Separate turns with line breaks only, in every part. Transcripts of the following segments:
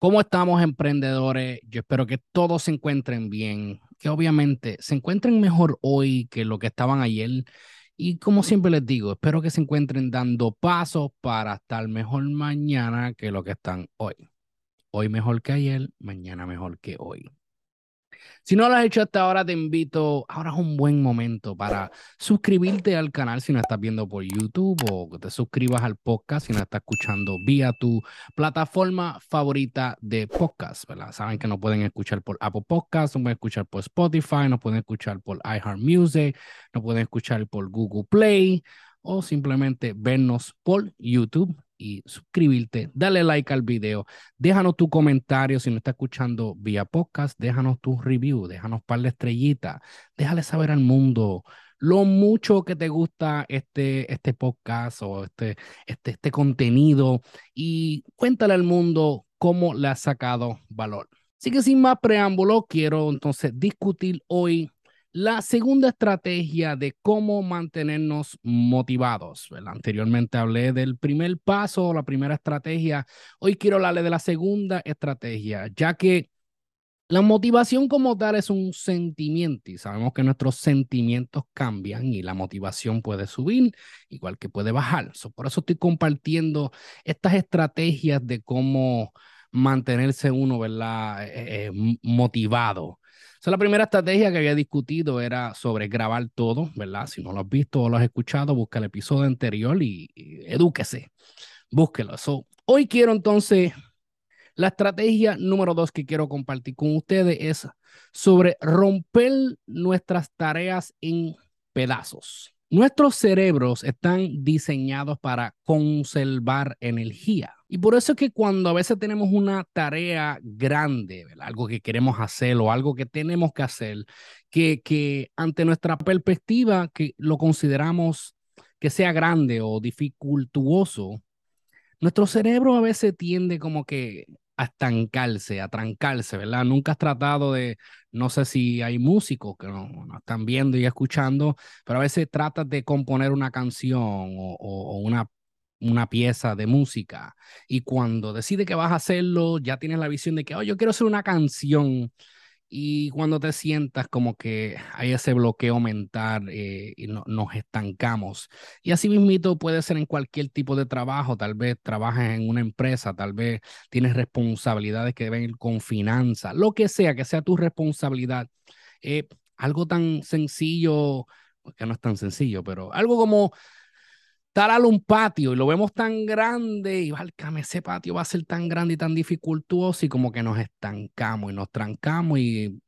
¿Cómo estamos emprendedores? Yo espero que todos se encuentren bien, que obviamente se encuentren mejor hoy que lo que estaban ayer. Y como siempre les digo, espero que se encuentren dando pasos para estar mejor mañana que lo que están hoy. Hoy mejor que ayer, mañana mejor que hoy. Si no lo has hecho hasta ahora, te invito, ahora es un buen momento para suscribirte al canal si no estás viendo por YouTube o te suscribas al podcast si no estás escuchando vía tu plataforma favorita de podcast, ¿verdad? Saben que nos pueden escuchar por Apple Podcasts, nos pueden escuchar por Spotify, nos pueden escuchar por iHeartMusic, nos pueden escuchar por Google Play o simplemente vernos por YouTube y suscribirte, dale like al video, déjanos tu comentario si no estás escuchando vía podcast, déjanos tu review, déjanos par de estrellitas, déjale saber al mundo lo mucho que te gusta este, este podcast o este, este, este contenido y cuéntale al mundo cómo le has sacado valor. Así que sin más preámbulo, quiero entonces discutir hoy la segunda estrategia de cómo mantenernos motivados. Anteriormente hablé del primer paso, la primera estrategia. Hoy quiero hablarle de la segunda estrategia, ya que la motivación como tal es un sentimiento y sabemos que nuestros sentimientos cambian y la motivación puede subir, igual que puede bajar. por eso estoy compartiendo estas estrategias de cómo mantenerse uno, ¿verdad? Eh, eh, la primera estrategia que había discutido era sobre grabar todo, ¿verdad? Si no lo has visto o lo has escuchado, busca el episodio anterior y, edúquese. Búsquelo. hoy quiero entonces, la estrategia número dos que quiero compartir con ustedes es sobre romper nuestras tareas en pedazos. Nuestros cerebros están diseñados para conservar energía. Y por eso es que cuando a veces tenemos una tarea grande, algo que queremos hacer o algo que tenemos que hacer, que, que ante nuestra perspectiva, que lo consideramos que sea grande o dificultuoso, nuestro cerebro a veces tiende como que a estancarse, a trancarse, ¿verdad? Nunca has tratado de, no sé si hay músicos que no, están viendo y escuchando, pero a veces tratas de componer una canción o, o, una, una pieza de música y cuando decides que vas a hacerlo, ya tienes la visión de que, oh, yo quiero hacer una canción y cuando te sientas como que hay ese bloqueo mental eh, y no, nos estancamos. Y así mismito puede ser en cualquier tipo de trabajo, tal vez trabajas en una empresa, tal vez tienes responsabilidades que deben ir con finanzas, lo que sea, que sea tu responsabilidad. Eh, algo tan sencillo, que no es tan sencillo, pero algo como talar un patio y lo vemos tan grande y válcame, ese patio va a ser tan grande y tan dificultuoso y como que nos estancamos y nos trancamos y,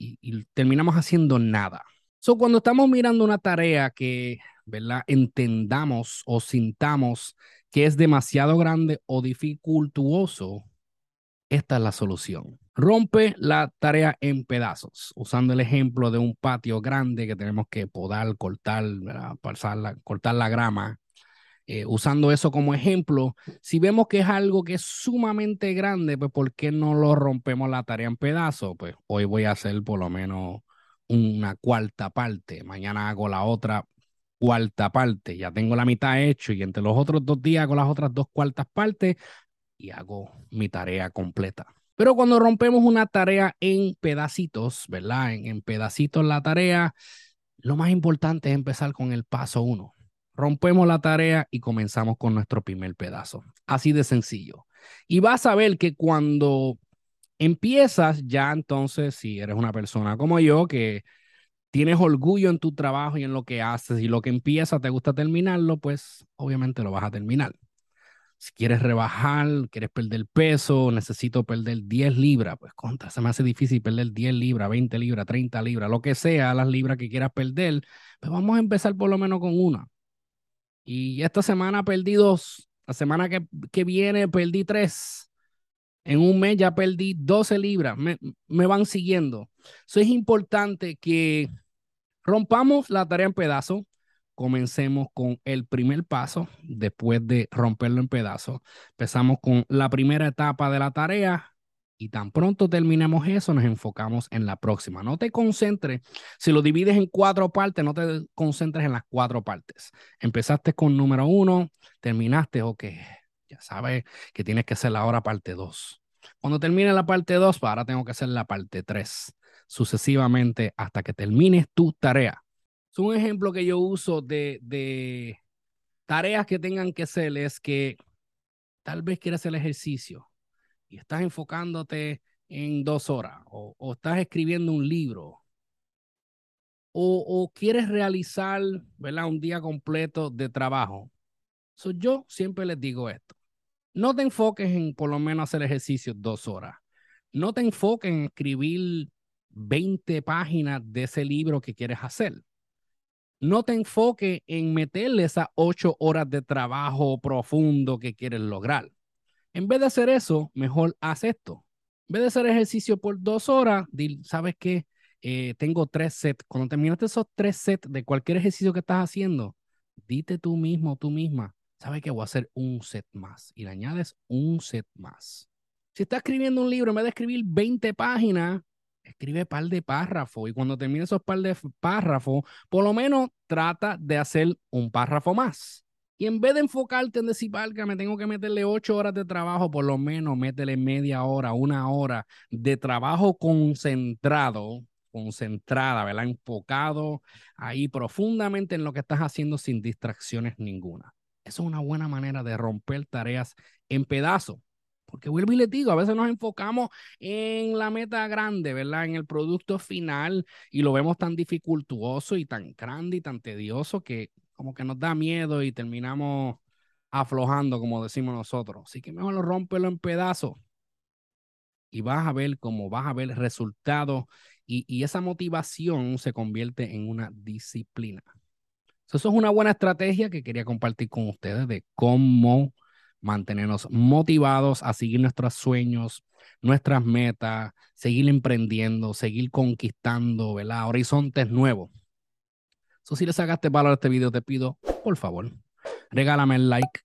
terminamos haciendo nada. So, cuando estamos mirando una tarea que, ¿verdad? Entendamos o sintamos que es demasiado grande o dificultuoso, esta es la solución. Rompe la tarea en pedazos, usando el ejemplo de un patio grande que tenemos que podar, cortar, cortar la grama eh, usando eso como ejemplo, si vemos que es algo que es sumamente grande, pues ¿por qué no lo rompemos la tarea en pedazos? Pues hoy voy a hacer por lo menos una cuarta parte, mañana hago la otra cuarta parte, ya tengo la mitad hecho y entre los otros dos días hago las otras dos cuartas partes y hago mi tarea completa. Pero cuando rompemos una tarea en pedacitos, ¿verdad? En, en pedacitos la tarea, lo más importante es empezar con el paso uno rompemos la tarea y comenzamos con nuestro primer pedazo. Así de sencillo. Y vas a ver que cuando empiezas, ya entonces, si eres una persona como yo, que tienes orgullo en tu trabajo y en lo que haces y lo que empieza te gusta terminarlo, pues obviamente lo vas a terminar. Si quieres rebajar, quieres perder peso, necesito perder 10 libras, pues contra, se me hace difícil perder 10 libras, 20 libras, 30 libras, lo que sea, las libras que quieras perder, pues vamos a empezar por lo menos con una. Y esta semana perdí dos. La semana que, que viene perdí tres. En un mes ya perdí 12 libras. Me, me van siguiendo. Eso es importante que rompamos la tarea en pedazos. Comencemos con el primer paso. Después de romperlo en pedazos, empezamos con la primera etapa de la tarea y tan pronto terminemos eso, nos enfocamos en la próxima. No te concentres, si lo divides en cuatro partes, no te concentres en las cuatro partes. Empezaste con número uno, terminaste, ok, ya sabes que tienes que hacer la hora parte dos. Cuando termine la parte 2, pues ahora tengo que hacer la parte 3, sucesivamente hasta que termines tu tarea. Es un ejemplo que yo uso de, de tareas que tengan que hacer es que tal vez quieras hacer ejercicio y estás enfocándote en dos horas o, estás escribiendo un libro o, o, quieres realizar ¿verdad? un día completo de trabajo. So, yo siempre les digo esto. No te enfoques en por lo menos hacer ejercicio dos horas. No te enfoques en escribir 20 páginas de ese libro que quieres hacer. No te enfoques en meterle esas ocho horas de trabajo profundo que quieres lograr. En vez de hacer eso, mejor haz esto. En vez de hacer ejercicio por dos horas, ¿sabes qué? Eh, tengo tres sets. Cuando terminaste esos tres sets de cualquier ejercicio que estás haciendo, dite tú mismo, tú misma, ¿sabes qué? Voy a hacer un set más. Y le añades un set más. Si estás escribiendo un libro, en vez de escribir 20 páginas, escribe par de párrafos. Y cuando termine esos par de párrafos, por lo menos trata de hacer un párrafo más. Y en vez de enfocarte en decir, que me tengo que meterle ocho horas de trabajo, por lo menos métele media hora, una hora de trabajo concentrado concentrada, ¿verdad? Enfocado ahí profundamente en lo que estás haciendo sin distracciones ninguna. Eso es una buena manera de romper tareas en pedazos. Porque vuelvo y les digo, a veces nos enfocamos en la meta grande, ¿verdad? En el producto final y lo vemos tan dificultuoso y tan grande y tan tedioso que como que nos da miedo y terminamos aflojando, como decimos nosotros. Así que mejor lo rompelo en pedazos y vas a ver cómo vas a ver resultados y, esa motivación se convierte en una disciplina. Eso es una buena estrategia que quería compartir con ustedes de cómo mantenernos motivados a seguir nuestros sueños, nuestras metas, seguir emprendiendo, seguir conquistando, ¿verdad? Horizontes nuevos. Si les sacaste valor a este video, te pido, por favor, regálame el like,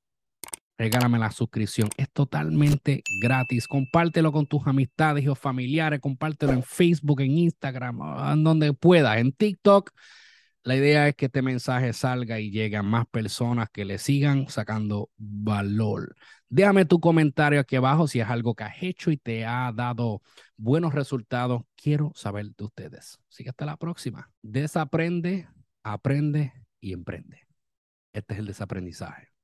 regálame la suscripción. Es totalmente gratis. Compártelo con tus amistades o familiares. Compártelo en Facebook, en Instagram, en donde puedas, en TikTok. La idea es que este mensaje salga y llegue a más personas que le sigan sacando valor. Déjame tu comentario aquí abajo si es algo que has hecho y te ha dado buenos resultados. Quiero saber de ustedes. Así que hasta la próxima. Desaprende, aprende y emprende. Este es el desaprendizaje.